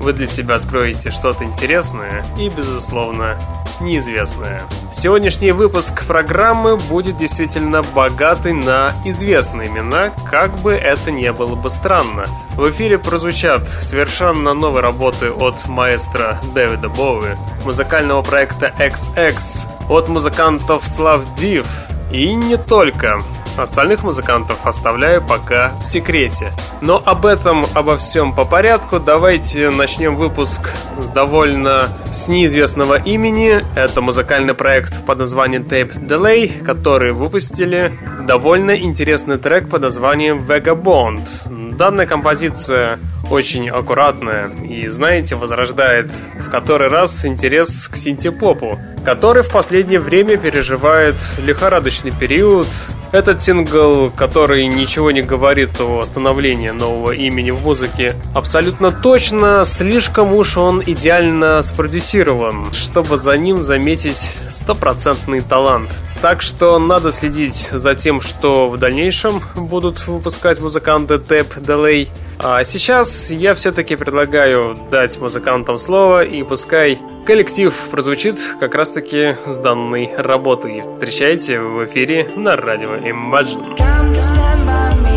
вы для себя откроете что-то интересное и, безусловно, неизвестное. Сегодняшний выпуск программы будет действительно богатый на известные имена, как бы это ни было бы странно. В эфире прозвучат совершенно новые работы от маэстро Дэвида Боуи, музыкального проекта XX, от музыкантов Слав Див и не только. Остальных музыкантов оставляю пока в секрете. Но об этом, обо всем по порядку. Давайте начнем выпуск довольно с неизвестного имени. Это музыкальный проект под названием Tape Delay, который выпустили довольно интересный трек под названием Vagabond. Данная композиция очень аккуратная и, знаете, возрождает в который раз интерес к синтепопу, который в последнее время переживает лихорадочный период, этот сингл, который ничего не говорит о становлении нового имени в музыке, абсолютно точно, слишком уж он идеально спродюсирован, чтобы за ним заметить стопроцентный талант. Так что надо следить за тем, что в дальнейшем будут выпускать музыканты Tap Delay. А сейчас я все-таки предлагаю дать музыкантам слово и пускай коллектив прозвучит как раз-таки с данной работой. Встречайте в эфире на радио Imagine.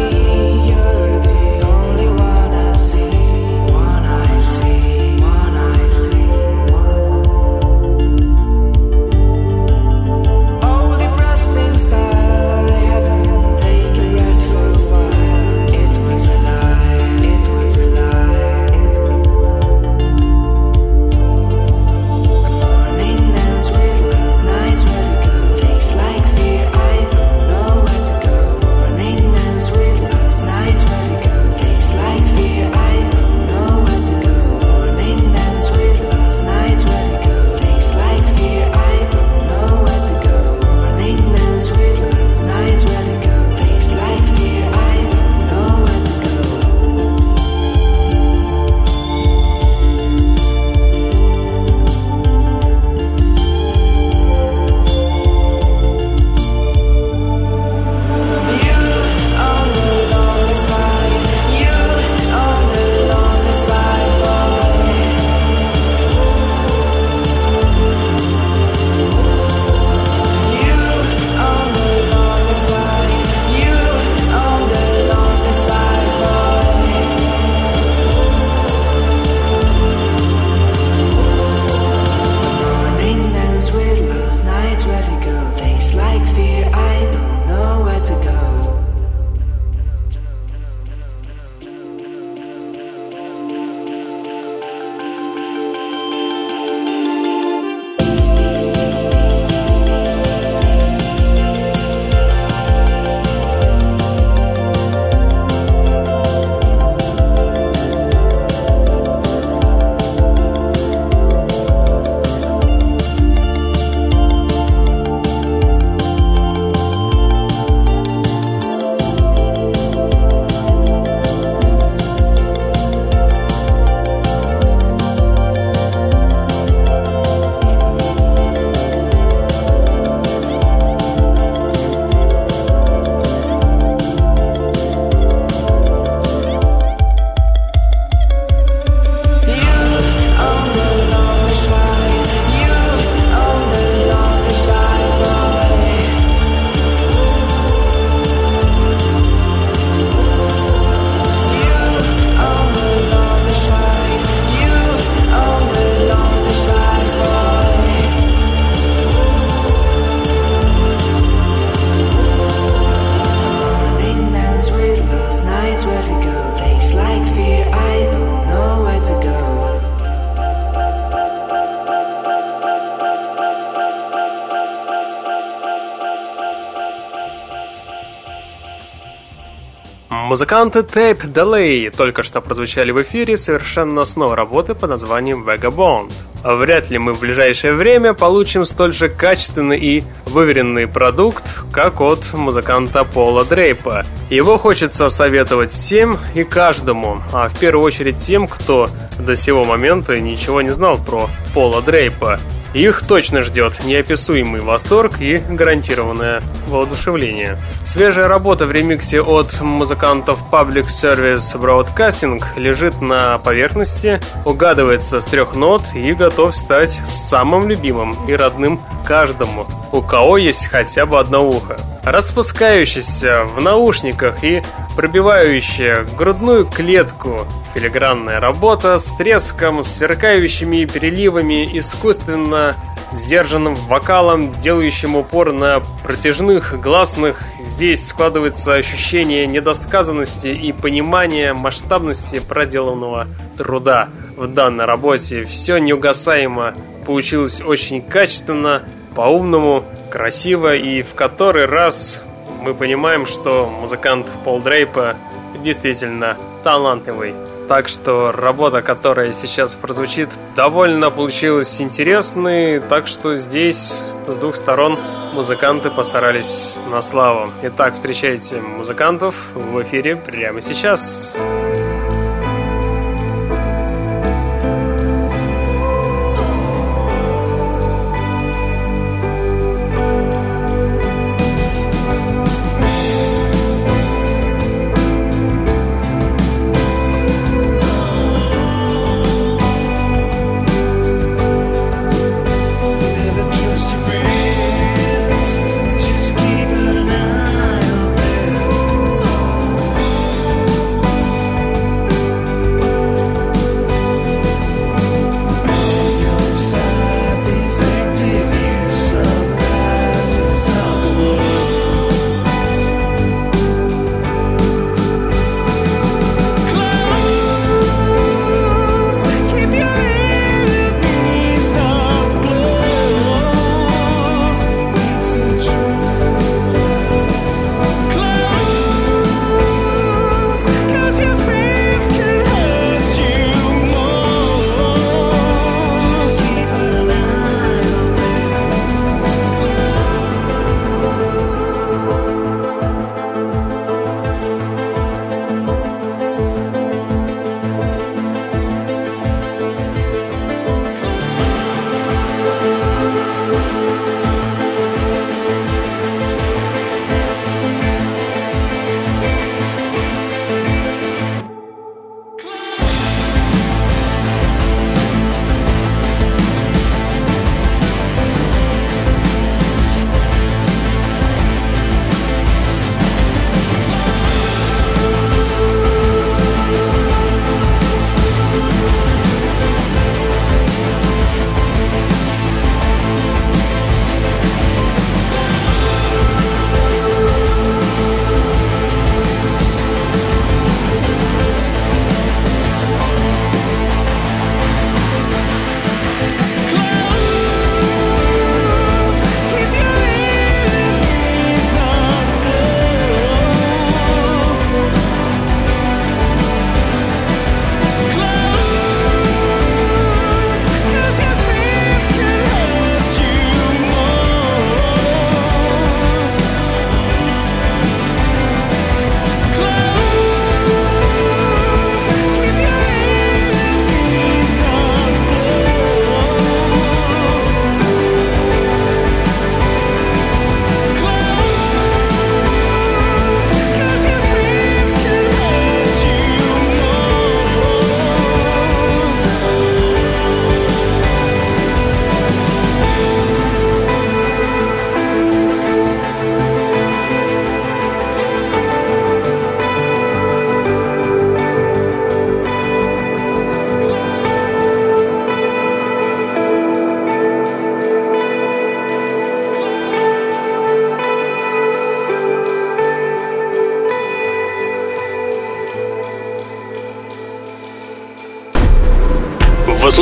Музыканты Tape Delay только что прозвучали в эфире совершенно с новой работы под названием Vagabond. Вряд ли мы в ближайшее время получим столь же качественный и выверенный продукт, как от музыканта Пола Дрейпа. Его хочется советовать всем и каждому, а в первую очередь тем, кто до сего момента ничего не знал про Пола Дрейпа. Их точно ждет неописуемый восторг и гарантированное воодушевление. Свежая работа в ремиксе от музыкантов Public Service Broadcasting лежит на поверхности, угадывается с трех нот и готов стать самым любимым и родным каждому, у кого есть хотя бы одно ухо. Распускающийся в наушниках и пробивающая грудную клетку Филигранная работа с треском, сверкающими переливами, искусственно сдержанным вокалом, делающим упор на протяжных, гласных. Здесь складывается ощущение недосказанности и понимания масштабности проделанного труда в данной работе. Все неугасаемо получилось очень качественно, по-умному, красиво и в который раз мы понимаем, что музыкант Пол Дрейпа действительно талантливый. Так что работа, которая сейчас прозвучит, довольно получилась интересной, так что здесь с двух сторон музыканты постарались на славу. Итак, встречайте музыкантов в эфире прямо сейчас. Сейчас.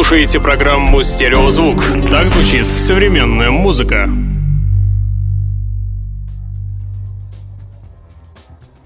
Слушаете программу «Стереозвук». Так звучит современная музыка.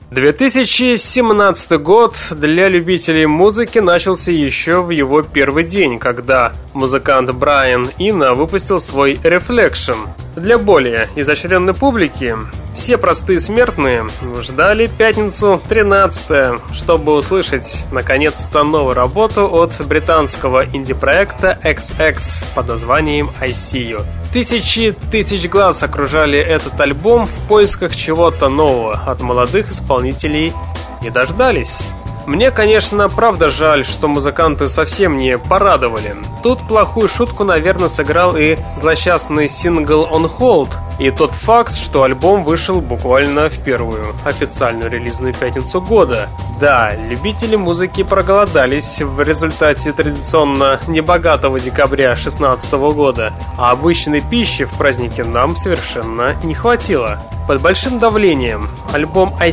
2017 год для любителей музыки начался еще в его первый день, когда музыкант Брайан Инна выпустил свой Reflection. Для более изощренной публики все простые смертные ждали пятницу 13 чтобы услышать наконец-то новую работу от британского инди-проекта XX под названием I See You. Тысячи тысяч глаз окружали этот альбом в поисках чего-то нового от молодых исполнителей не дождались. Мне, конечно, правда жаль, что музыканты совсем не порадовали. Тут плохую шутку, наверное, сыграл и злосчастный сингл «On Hold», и тот факт, что альбом вышел буквально в первую официальную релизную пятницу года. Да, любители музыки проголодались в результате традиционно небогатого декабря 2016 года, а обычной пищи в празднике нам совершенно не хватило. Под большим давлением альбом I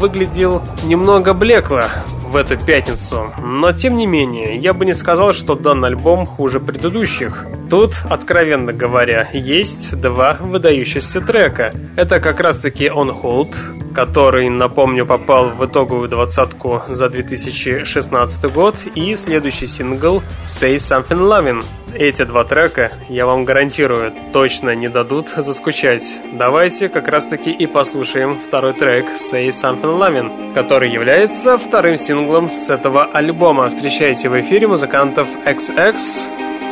выглядел немного блекло, в эту пятницу. Но тем не менее, я бы не сказал, что данный альбом хуже предыдущих. Тут, откровенно говоря, есть два выдающихся трека. Это как раз таки On Hold, который, напомню, попал в итоговую двадцатку за 2016 год, и следующий сингл Say Something Loving. Эти два трека, я вам гарантирую, точно не дадут заскучать. Давайте как раз таки и послушаем второй трек Say Something Loving, который является вторым синглом с этого альбома. Встречайте в эфире музыкантов XX.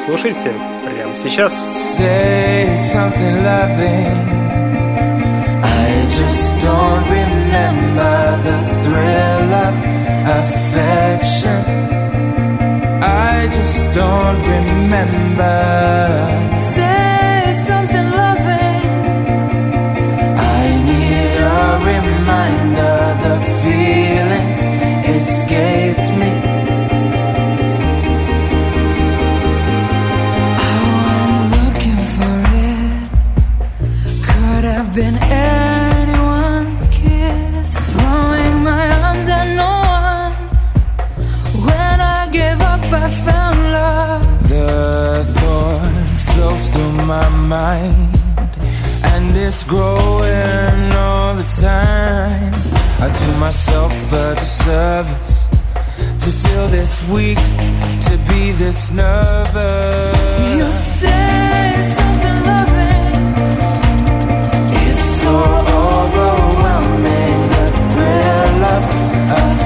Слушайте прямо сейчас. Say something loving. I just don't remember the thrill of affection. I just don't remember. Through my mind, and it's growing all the time. I do myself a disservice to feel this weak, to be this nervous. You say something loving, it's so overwhelming. The thrill of affection.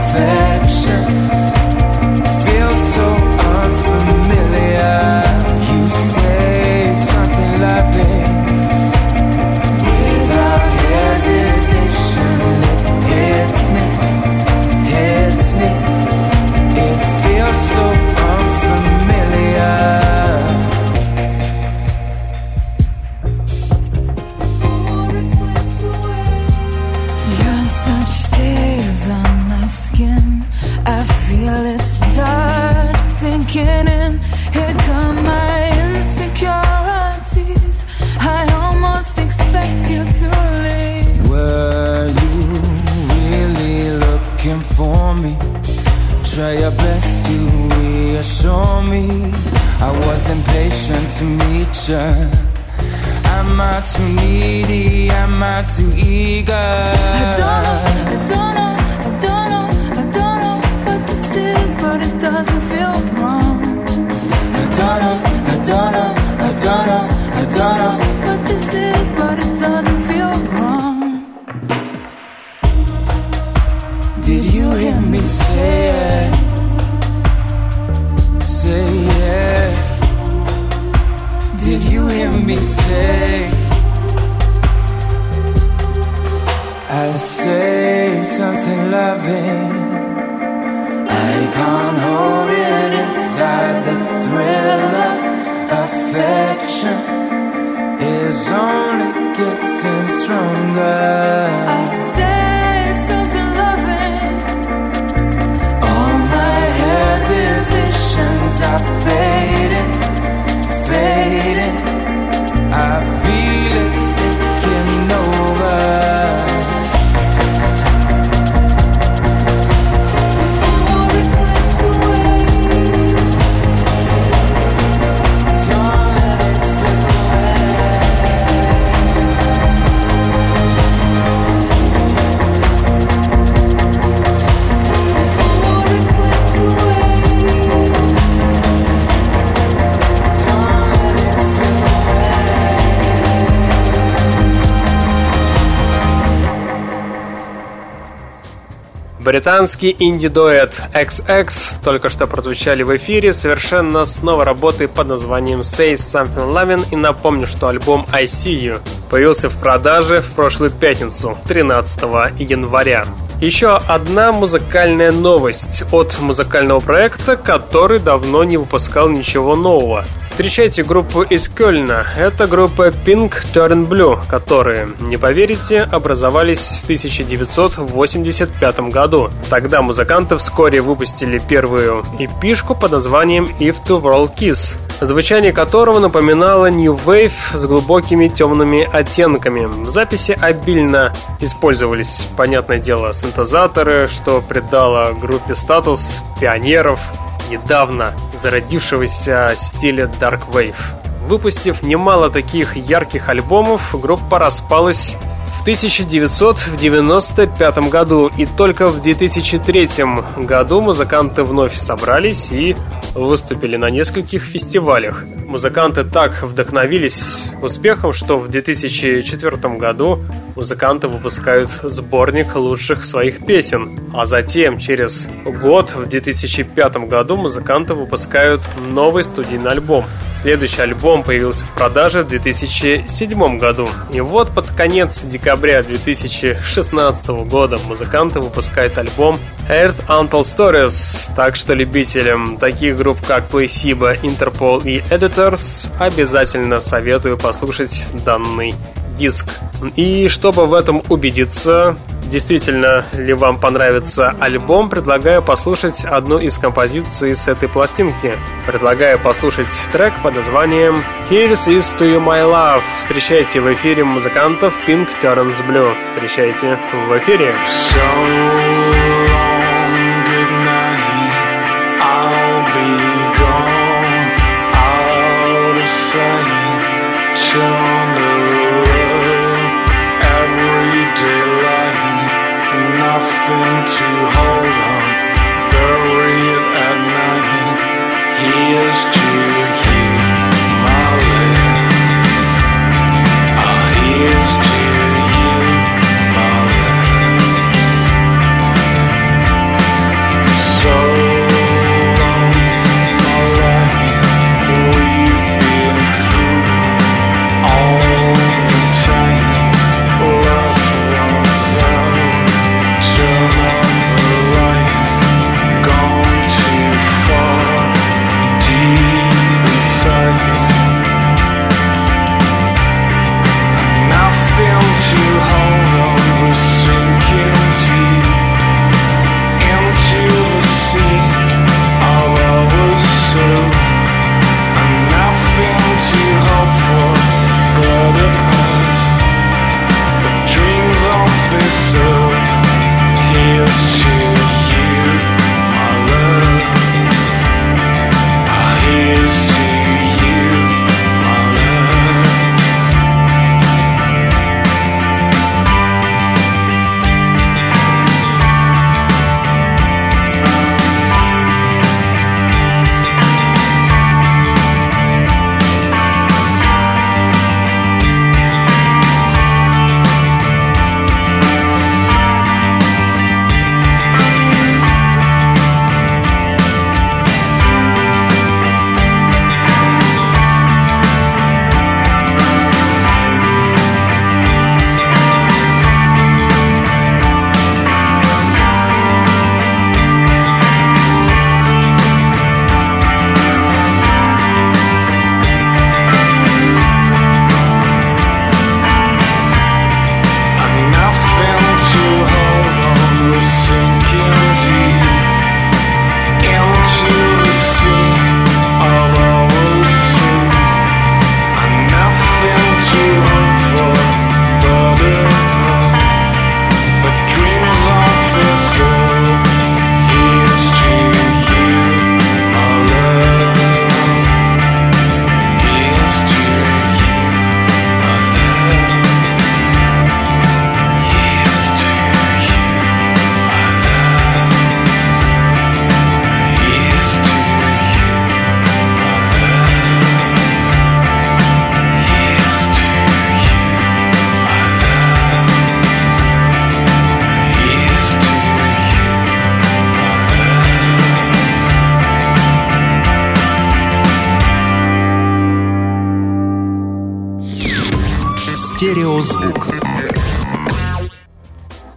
I was impatient to meet you Am I too needy? Am I too eager? I don't know, I don't know, I don't know, I don't know what this is But it doesn't feel wrong I don't know, I don't know, I don't know, I don't know what this is But it doesn't feel wrong Did you hear me say me say? I say something loving. I can't hold it inside. The thrill of affection is only getting stronger. I Британский инди-дуэт XX только что прозвучали в эфире совершенно с новой работой под названием Say Something Loving и напомню, что альбом I See You появился в продаже в прошлую пятницу, 13 января. Еще одна музыкальная новость от музыкального проекта, который давно не выпускал ничего нового. Встречайте группу из Кёльна. Это группа Pink Turn Blue, которые, не поверите, образовались в 1985 году. Тогда музыканты вскоре выпустили первую эпишку под названием If the World Kiss, звучание которого напоминало New Wave с глубокими темными оттенками. В записи обильно использовались, понятное дело, синтезаторы, что придало группе статус пионеров, недавно зародившегося стиля Dark Wave. Выпустив немало таких ярких альбомов, группа распалась 1995 году, и только в 2003 году музыканты вновь собрались и выступили на нескольких фестивалях. Музыканты так вдохновились успехом, что в 2004 году музыканты выпускают сборник лучших своих песен. А затем, через год, в 2005 году, музыканты выпускают новый студийный альбом. Следующий альбом появился в продаже в 2007 году. И вот под конец декабря 2016 года музыканты выпускают альбом Earth Untold Stories. Так что любителям таких групп, как Placebo, Interpol и Editors, обязательно советую послушать данный диск. И чтобы в этом убедиться, действительно ли вам понравится альбом, предлагаю послушать одну из композиций с этой пластинки. Предлагаю послушать трек под названием Here's is to you my love. Встречайте в эфире музыкантов Pink Turns Blue. Встречайте в эфире. So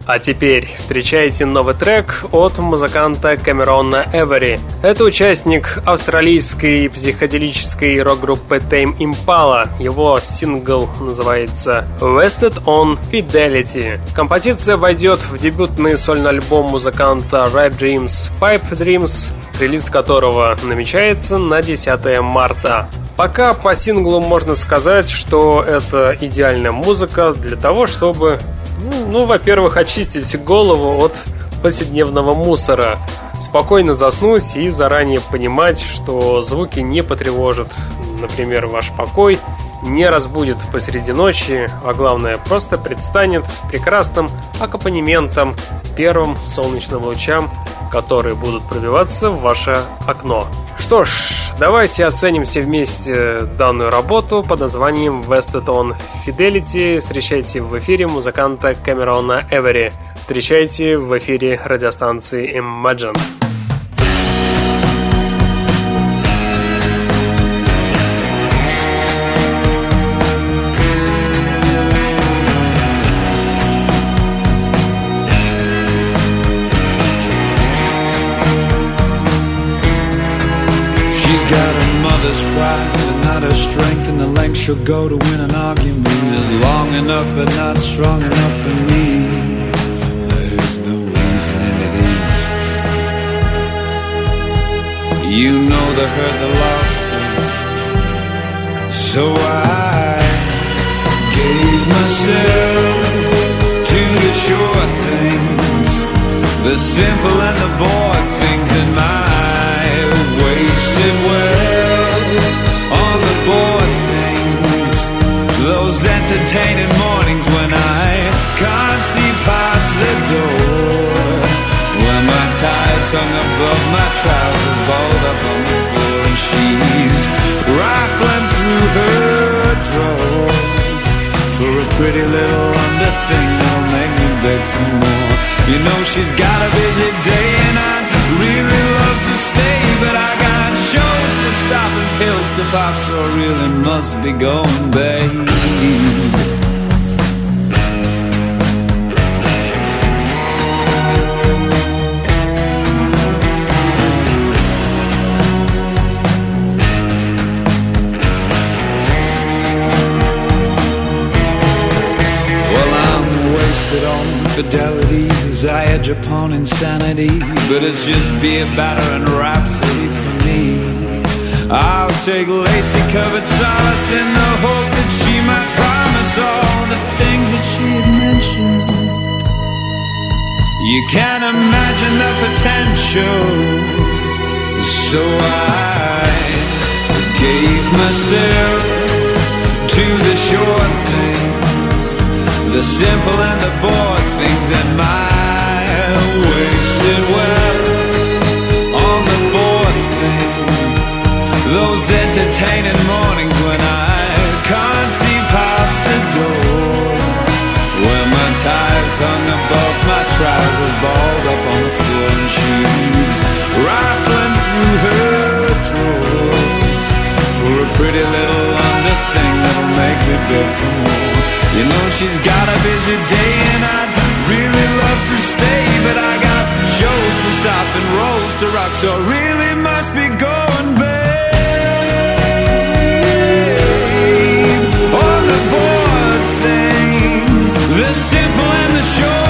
А теперь встречайте новый трек от музыканта Камерона Эвери. Это участник австралийской психоделической рок-группы Tame Impala. Его сингл называется Vested on Fidelity. Композиция войдет в дебютный сольный альбом музыканта Red Dreams Pipe Dreams, релиз которого намечается на 10 марта. Пока по синглу можно сказать, что это идеальная музыка для того, чтобы ну, во-первых, очистить голову от повседневного мусора, спокойно заснуть и заранее понимать, что звуки не потревожат, например, ваш покой, не разбудит посреди ночи, а главное, просто предстанет прекрасным аккомпанементом первым солнечным лучам, которые будут пробиваться в ваше окно. Что ж, давайте оценим все вместе данную работу под названием Westeton Fidelity. Встречайте в эфире музыканта Камерона Эвери. Встречайте в эфире радиостанции Imagine. Strength and the length she'll go to win an argument is long enough but not strong enough for me. There's no easing into these. You know the hurt, the loss, so I gave myself to the sure things, the simple and the bored things in my wasted wealth on the bored things. Those entertaining mornings when I can't see past the door. When my tie's hung above my trousers, balled up on the floor, and she's rifling through her drawers for a pretty little under thing that'll make me beg for more. You know she's got a busy day, and I'd really shows to stop and pills to pop, so I really must be going, babe. Well, I'm wasted on fidelities. I edge upon insanity, but it's just beer, batter, and rhapsody. I'll take lacy covered solace in the hope that she might promise all the things that she had mentioned. You can't imagine the potential, so I gave myself to the short thing. The simple and the bored things in my wasted wealth Those entertaining mornings when I can't see past the door. When my tie's hung above my trousers, balled up on the floor, and she's rifling through her drawers for a pretty little under thing that'll make me beg for more. You know she's got a busy day and I'd really love to stay, but I got shows to stop and rolls to rock, so I really must be going, simple and the sure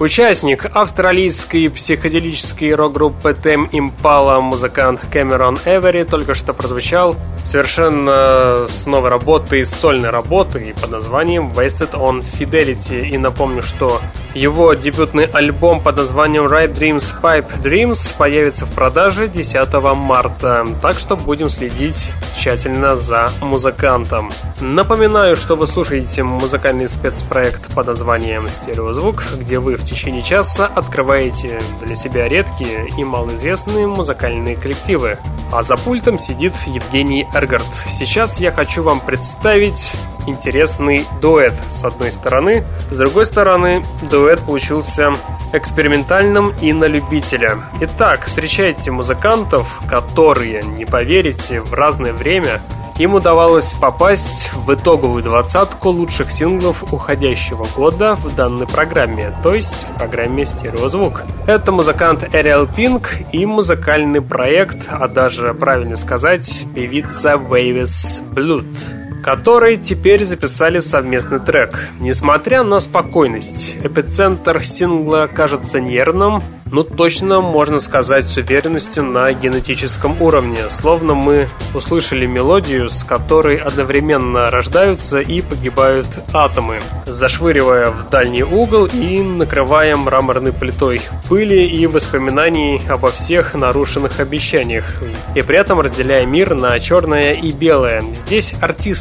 Участник австралийской психоделической рок-группы Tem Impala музыкант Кэмерон Эвери только что прозвучал совершенно с новой работой, с сольной работой под названием Wasted on Fidelity. И напомню, что его дебютный альбом под названием Right Dreams Pipe Dreams появится в продаже 10 марта, так что будем следить тщательно за музыкантом. Напоминаю, что вы слушаете музыкальный спецпроект под названием «Стереозвук», где вы в течение часа открываете для себя редкие и малоизвестные музыкальные коллективы. А за пультом сидит Евгений Эргард. Сейчас я хочу вам представить интересный дуэт с одной стороны. С другой стороны, дуэт получился экспериментальным и на любителя. Итак, встречайте музыкантов, которые, не поверите, в разное время им удавалось попасть в итоговую двадцатку лучших синглов уходящего года в данной программе, то есть в программе «Стереозвук». Это музыкант Ariel Pink и музыкальный проект, а даже, правильно сказать, певица Wavis Blood которые теперь записали совместный трек. Несмотря на спокойность, эпицентр сингла кажется нервным, ну точно можно сказать с уверенностью на генетическом уровне, словно мы услышали мелодию, с которой одновременно рождаются и погибают атомы, зашвыривая в дальний угол и накрывая мраморной плитой пыли и воспоминаний обо всех нарушенных обещаниях, и при этом разделяя мир на черное и белое. Здесь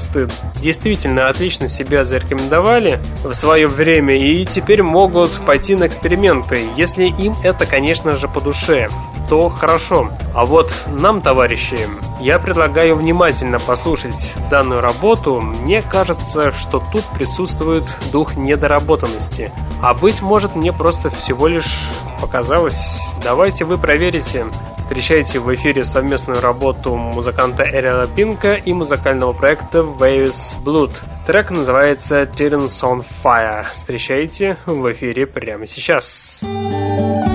артисты действительно отлично себя зарекомендовали в свое время и теперь могут пойти на эксперименты, если им это, конечно же, по душе, то хорошо. А вот нам, товарищи, я предлагаю внимательно послушать данную работу. Мне кажется, что тут присутствует дух недоработанности. А быть может, мне просто всего лишь показалось. Давайте вы проверите. Встречайте в эфире совместную работу музыканта Эриана Пинка и музыкального проекта Waves Blood. Трек называется Tyrants on Fire. Встречайте в эфире прямо сейчас. Сейчас.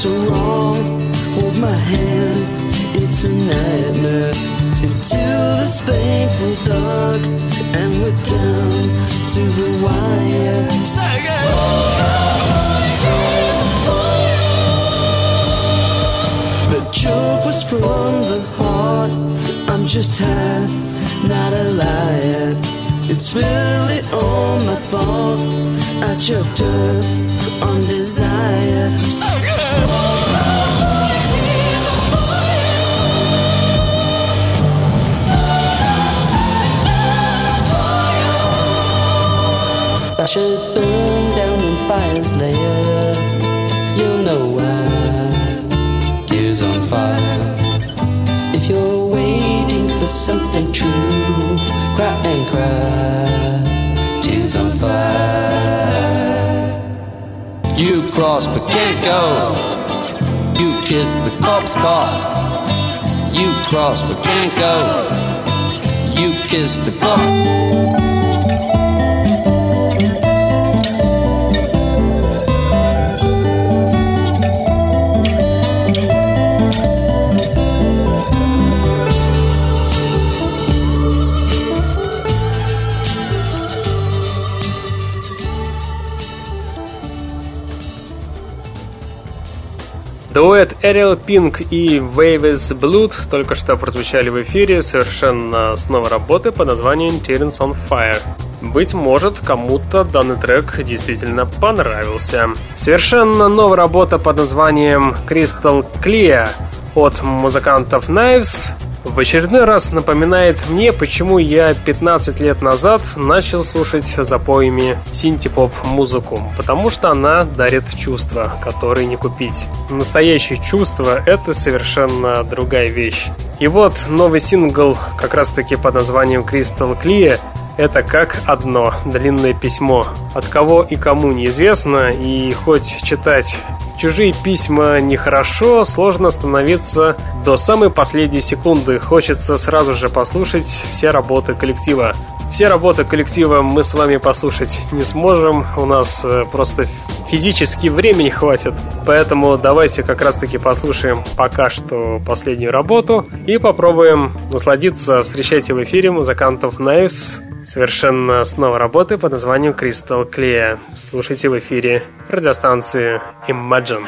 so wrong. Hold my hand, it's a nightmare. into this painful dark, and we're down to the wire. The joke was from the heart. I'm just high, not a liar. It's really all my fault. I choked up on desire. I should burn down in fire's lair. You'll know why. Tears on fire. If you're waiting for something true, cry and cry. Tears on fire. You cross but can't go. You kiss the corpse car. You cross but can't go. You kiss the corpse. Дуэт Ariel Pink и Waves Blood только что прозвучали в эфире совершенно с новой работы под названием Terence on Fire. Быть может, кому-то данный трек действительно понравился. Совершенно новая работа под названием Crystal Clear от музыкантов Knives в очередной раз напоминает мне, почему я 15 лет назад начал слушать запоями синти-поп музыку, потому что она дарит чувства, которые не купить. Настоящее чувство — это совершенно другая вещь. И вот новый сингл, как раз-таки под названием Crystal Clear, это как одно длинное письмо. От кого и кому неизвестно, и хоть читать чужие письма нехорошо, сложно становиться до самой последней секунды. Хочется сразу же послушать все работы коллектива. Все работы коллектива мы с вами послушать не сможем, у нас э, просто физически времени хватит. Поэтому давайте как раз таки послушаем пока что последнюю работу и попробуем насладиться. Встречайте в эфире музыкантов Knives совершенно снова работы под названием Crystal Clear. Слушайте в эфире радиостанции Imagine.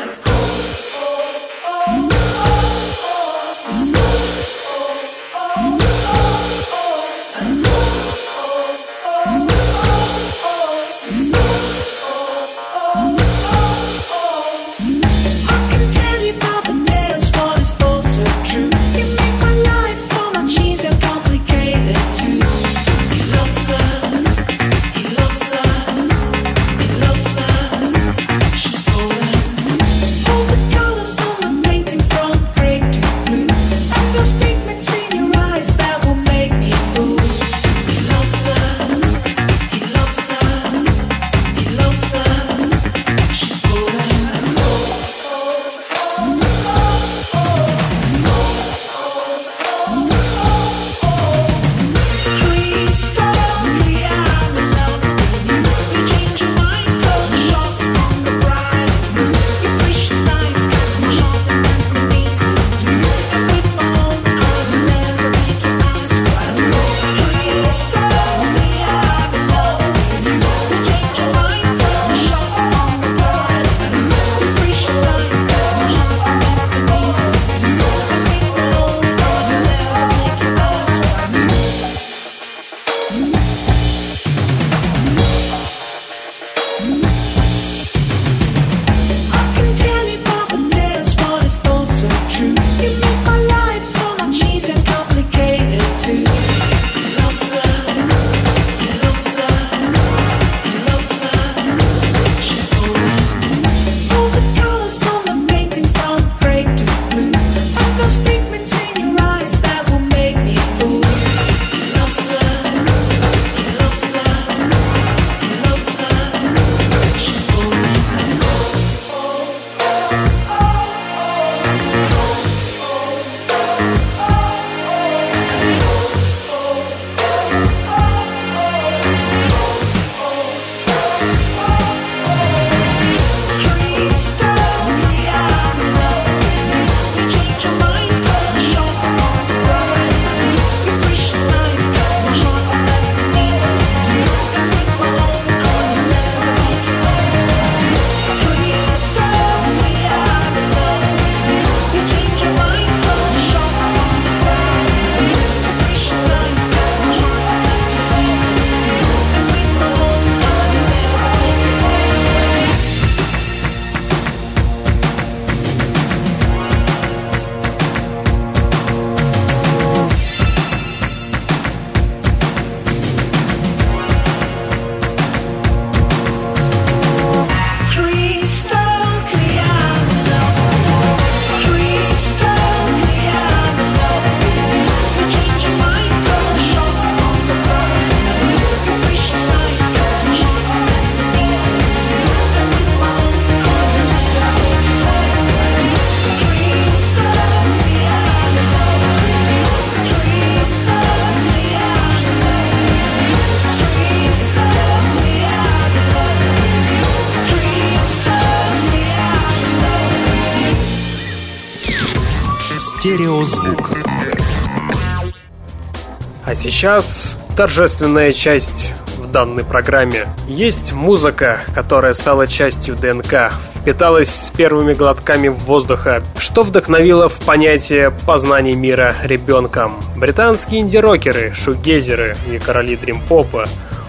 Сейчас торжественная часть в данной программе. Есть музыка, которая стала частью ДНК, впиталась с первыми глотками воздуха, что вдохновило в понятие познания мира ребенком. Британские инди-рокеры, шугезеры и короли дрим-попа.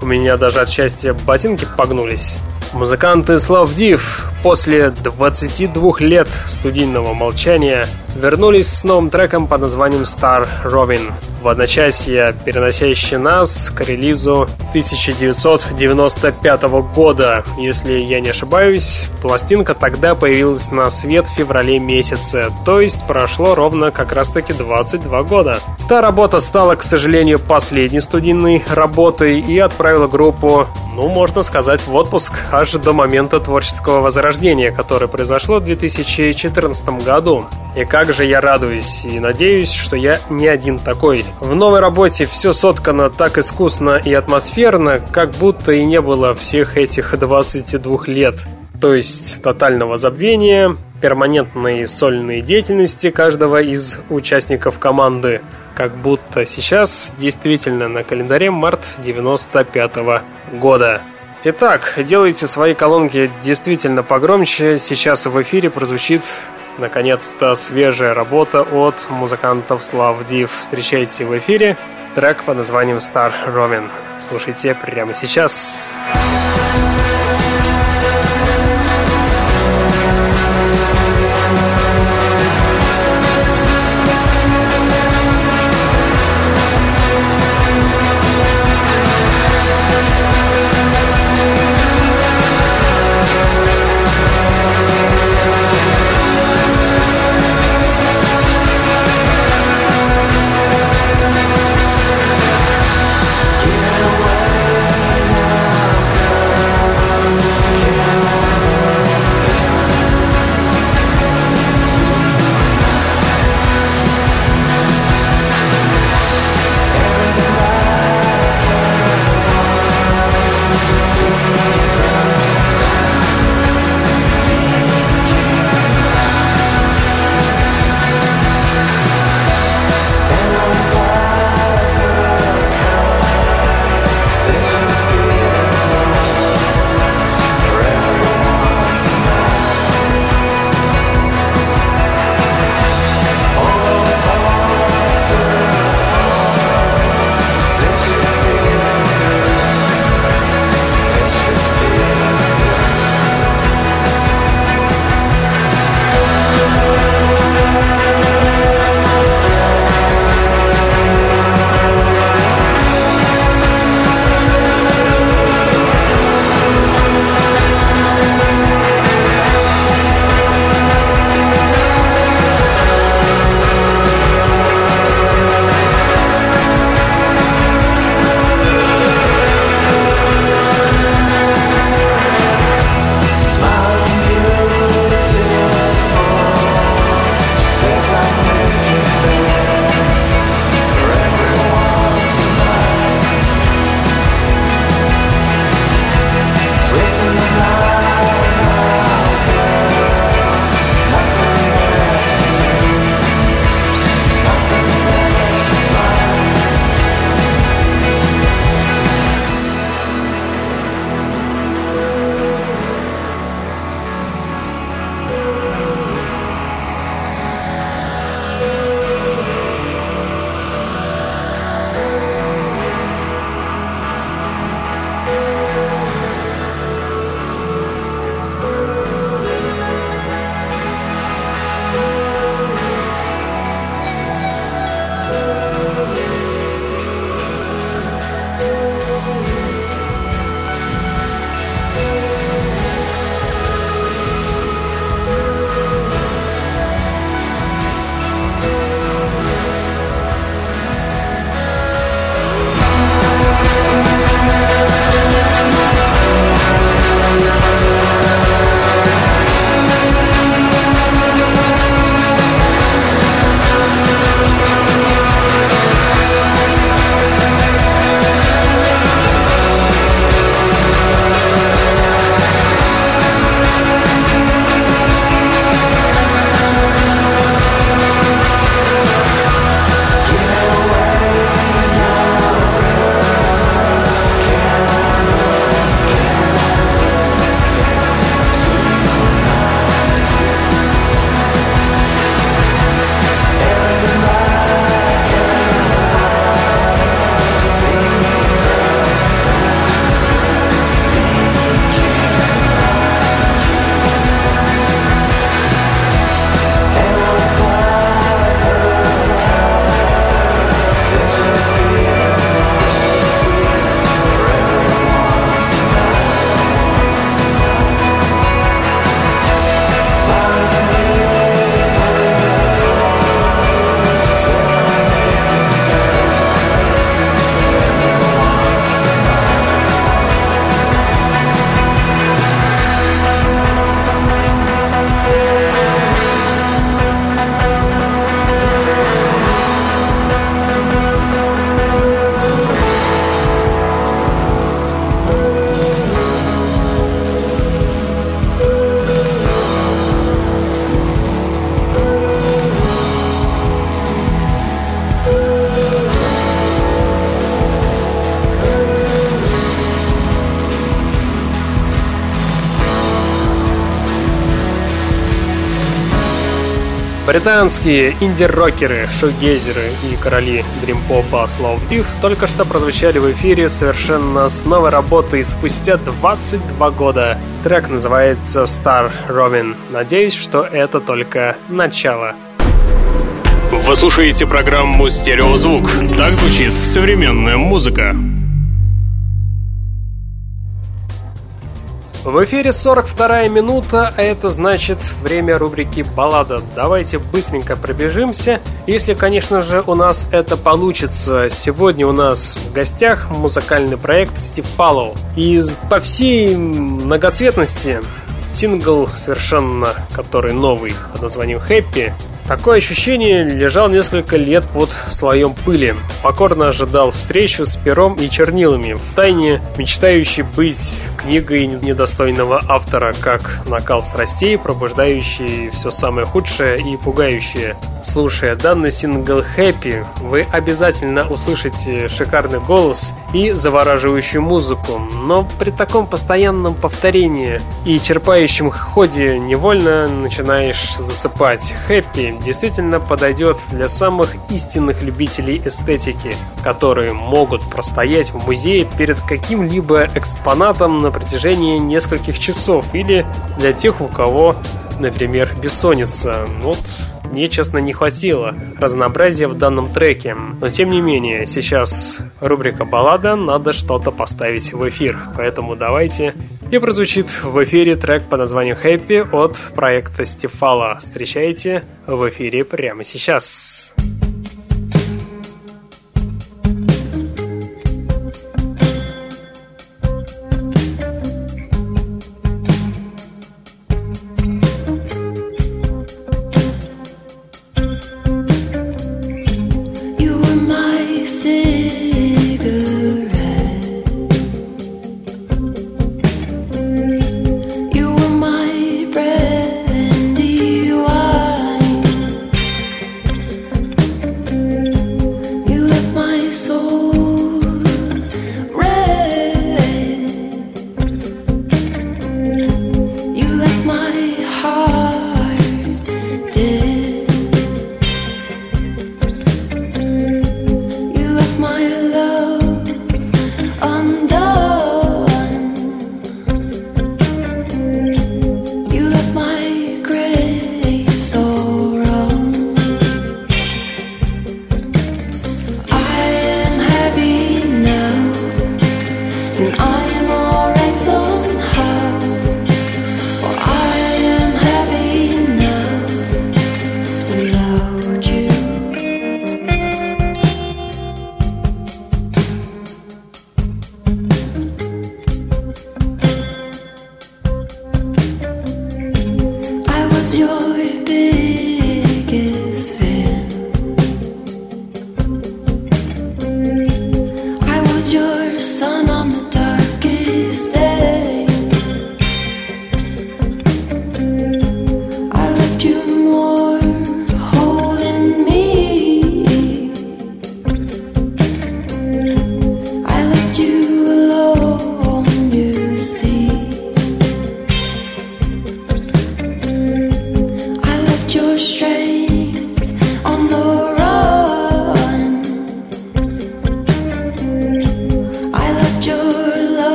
У меня даже от счастья ботинки погнулись. Музыканты Слав Див после 22 лет студийного молчания вернулись с новым треком под названием Star Robin в одночасье, переносящий нас к релизу 1995 года. Если я не ошибаюсь, пластинка тогда появилась на свет в феврале месяце, то есть прошло ровно как раз таки 22 года. Та работа стала, к сожалению, последней студийной работой и отправила группу, ну, можно сказать, в отпуск аж до момента творческого возрождения, которое произошло в 2014 году. И как же я радуюсь и надеюсь, что я не один такой. В новой работе все соткано так искусно и атмосферно, как будто и не было всех этих 22 лет. То есть тотального забвения, перманентной сольной деятельности каждого из участников команды, как будто сейчас действительно на календаре март 95 -го года. Итак, делайте свои колонки действительно погромче. Сейчас в эфире прозвучит Наконец-то свежая работа от музыкантов Слав Див. Встречайте в эфире трек под названием Star Roman. Слушайте прямо сейчас. Сейчас. Британские инди-рокеры, шоу-гейзеры и короли дримпопа Slow Div только что прозвучали в эфире совершенно с новой работой спустя 22 года. Трек называется Star Robin. Надеюсь, что это только начало. Вы слушаете программу «Стереозвук». Так звучит современная музыка. В эфире 42 минута, а это значит время рубрики «Баллада». Давайте быстренько пробежимся, если, конечно же, у нас это получится. Сегодня у нас в гостях музыкальный проект Стив Паллоу. И по всей многоцветности сингл совершенно, который новый под названием «Happy», Такое ощущение лежал несколько лет под слоем пыли. Покорно ожидал встречу с пером и чернилами, втайне мечтающий быть книгой недостойного автора, как накал страстей, пробуждающий все самое худшее и пугающее. Слушая данный сингл «Happy», вы обязательно услышите шикарный голос и завораживающую музыку, но при таком постоянном повторении и черпающем ходе невольно начинаешь засыпать. «Happy» действительно подойдет для самых истинных любителей эстетики, которые могут простоять в музее перед каким-либо экспонатом на протяжении нескольких часов, или для тех, у кого, например, бессонница. Вот мне, честно, не хватило разнообразия в данном треке. Но, тем не менее, сейчас рубрика «Баллада», надо что-то поставить в эфир. Поэтому давайте и прозвучит в эфире трек под названием «Happy» от проекта Стефала. Встречайте в эфире прямо сейчас.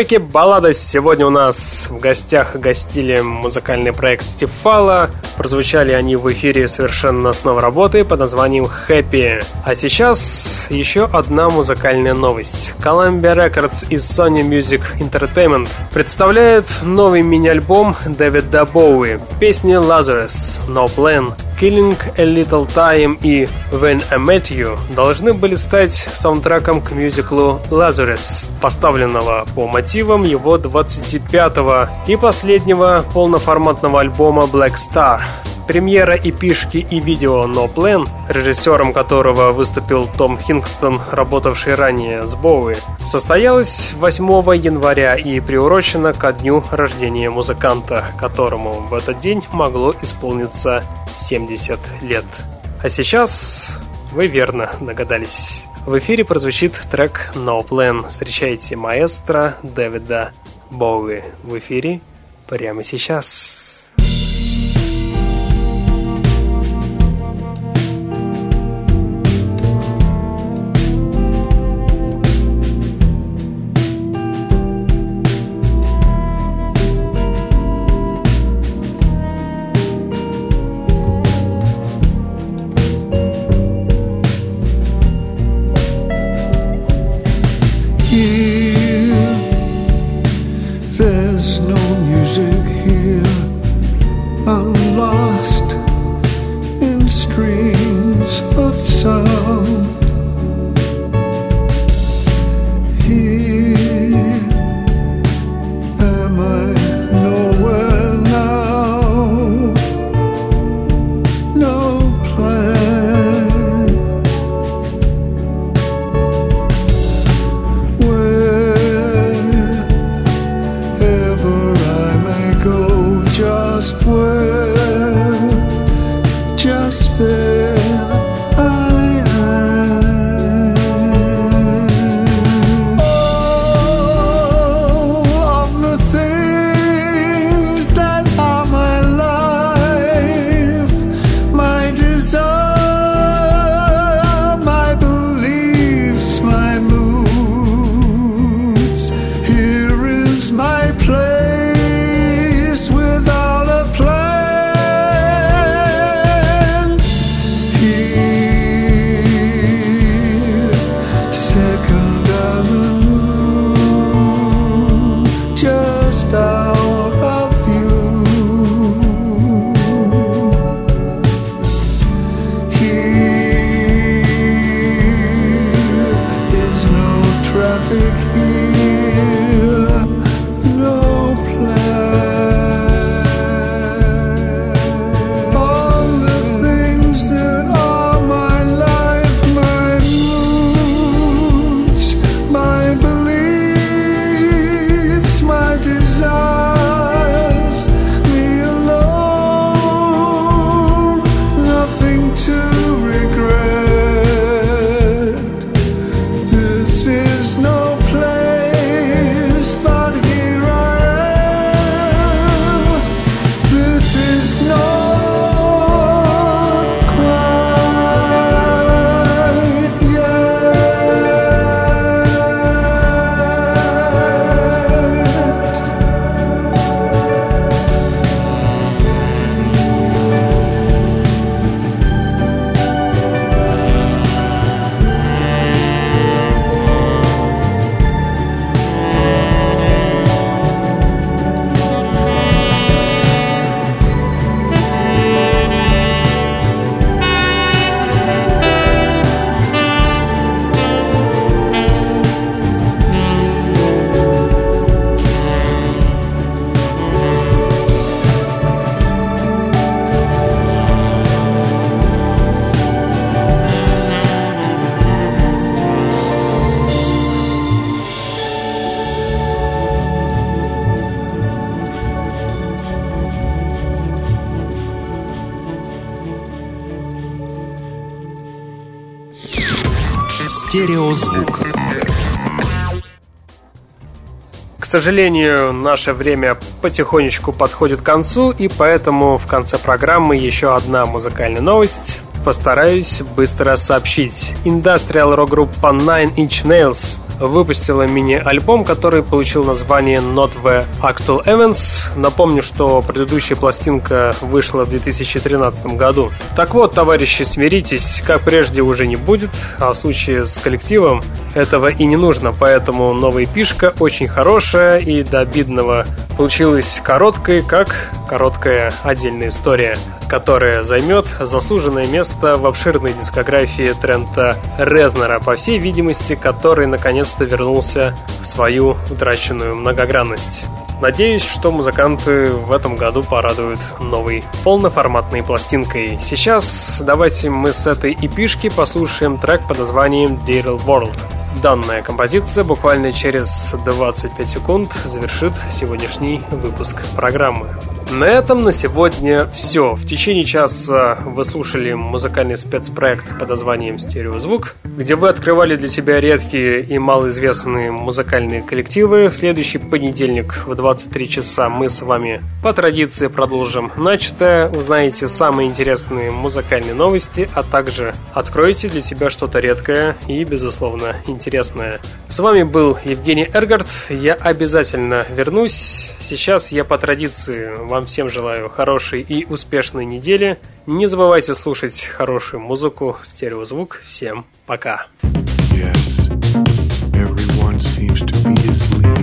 Рубрике «Баллада» сегодня у нас в гостях гостили музыкальный проект Стефала. Прозвучали они в эфире совершенно с новой работы под названием «Happy». А сейчас еще одна музыкальная новость. Columbia Records и Sony Music Entertainment представляют новый мини-альбом Дэвида Боуи. Песни «Lazarus», «No Plan», Killing a Little Time и When I Met You должны были стать саундтреком к мюзиклу Lazarus, поставленного по мотивам его 25-го и последнего полноформатного альбома Black Star. Премьера эпишки и видео No Plan, режиссером которого выступил Том Хингстон, работавший ранее с Боуи, состоялась 8 января и приурочена ко дню рождения музыканта, которому в этот день могло исполниться 70 лет. А сейчас вы верно догадались. В эфире прозвучит трек No Plan. Встречайте маэстро Дэвида Боуи в эфире прямо сейчас. Стереозвук. К сожалению, наше время потихонечку подходит к концу, и поэтому в конце программы еще одна музыкальная новость. Постараюсь быстро сообщить. Индустриал рок-группа Nine Inch Nails выпустила мини-альбом, который получил название Not the Actual Events. Напомню, что предыдущая пластинка вышла в 2013 году. Так вот, товарищи, смиритесь, как прежде уже не будет, а в случае с коллективом этого и не нужно, поэтому новая пишка очень хорошая и до обидного получилась короткой, как короткая отдельная история, которая займет заслуженное место в обширной дискографии Трента Резнера, по всей видимости, который наконец-то вернулся в свою утраченную многогранность. Надеюсь, что музыканты в этом году порадуют новой полноформатной пластинкой. Сейчас давайте мы с этой эпишки послушаем трек под названием Dear World. Данная композиция буквально через 25 секунд завершит сегодняшний выпуск программы. На этом на сегодня все. В течение часа вы слушали музыкальный спецпроект под названием «Стереозвук», где вы открывали для себя редкие и малоизвестные музыкальные коллективы. В следующий понедельник в 23 часа мы с вами по традиции продолжим начатое, узнаете самые интересные музыкальные новости, а также откроете для себя что-то редкое и, безусловно, интересное. С вами был Евгений Эргард. Я обязательно вернусь. Сейчас я по традиции вам вам всем желаю хорошей и успешной недели. Не забывайте слушать хорошую музыку, стереозвук. Всем пока. Yes, display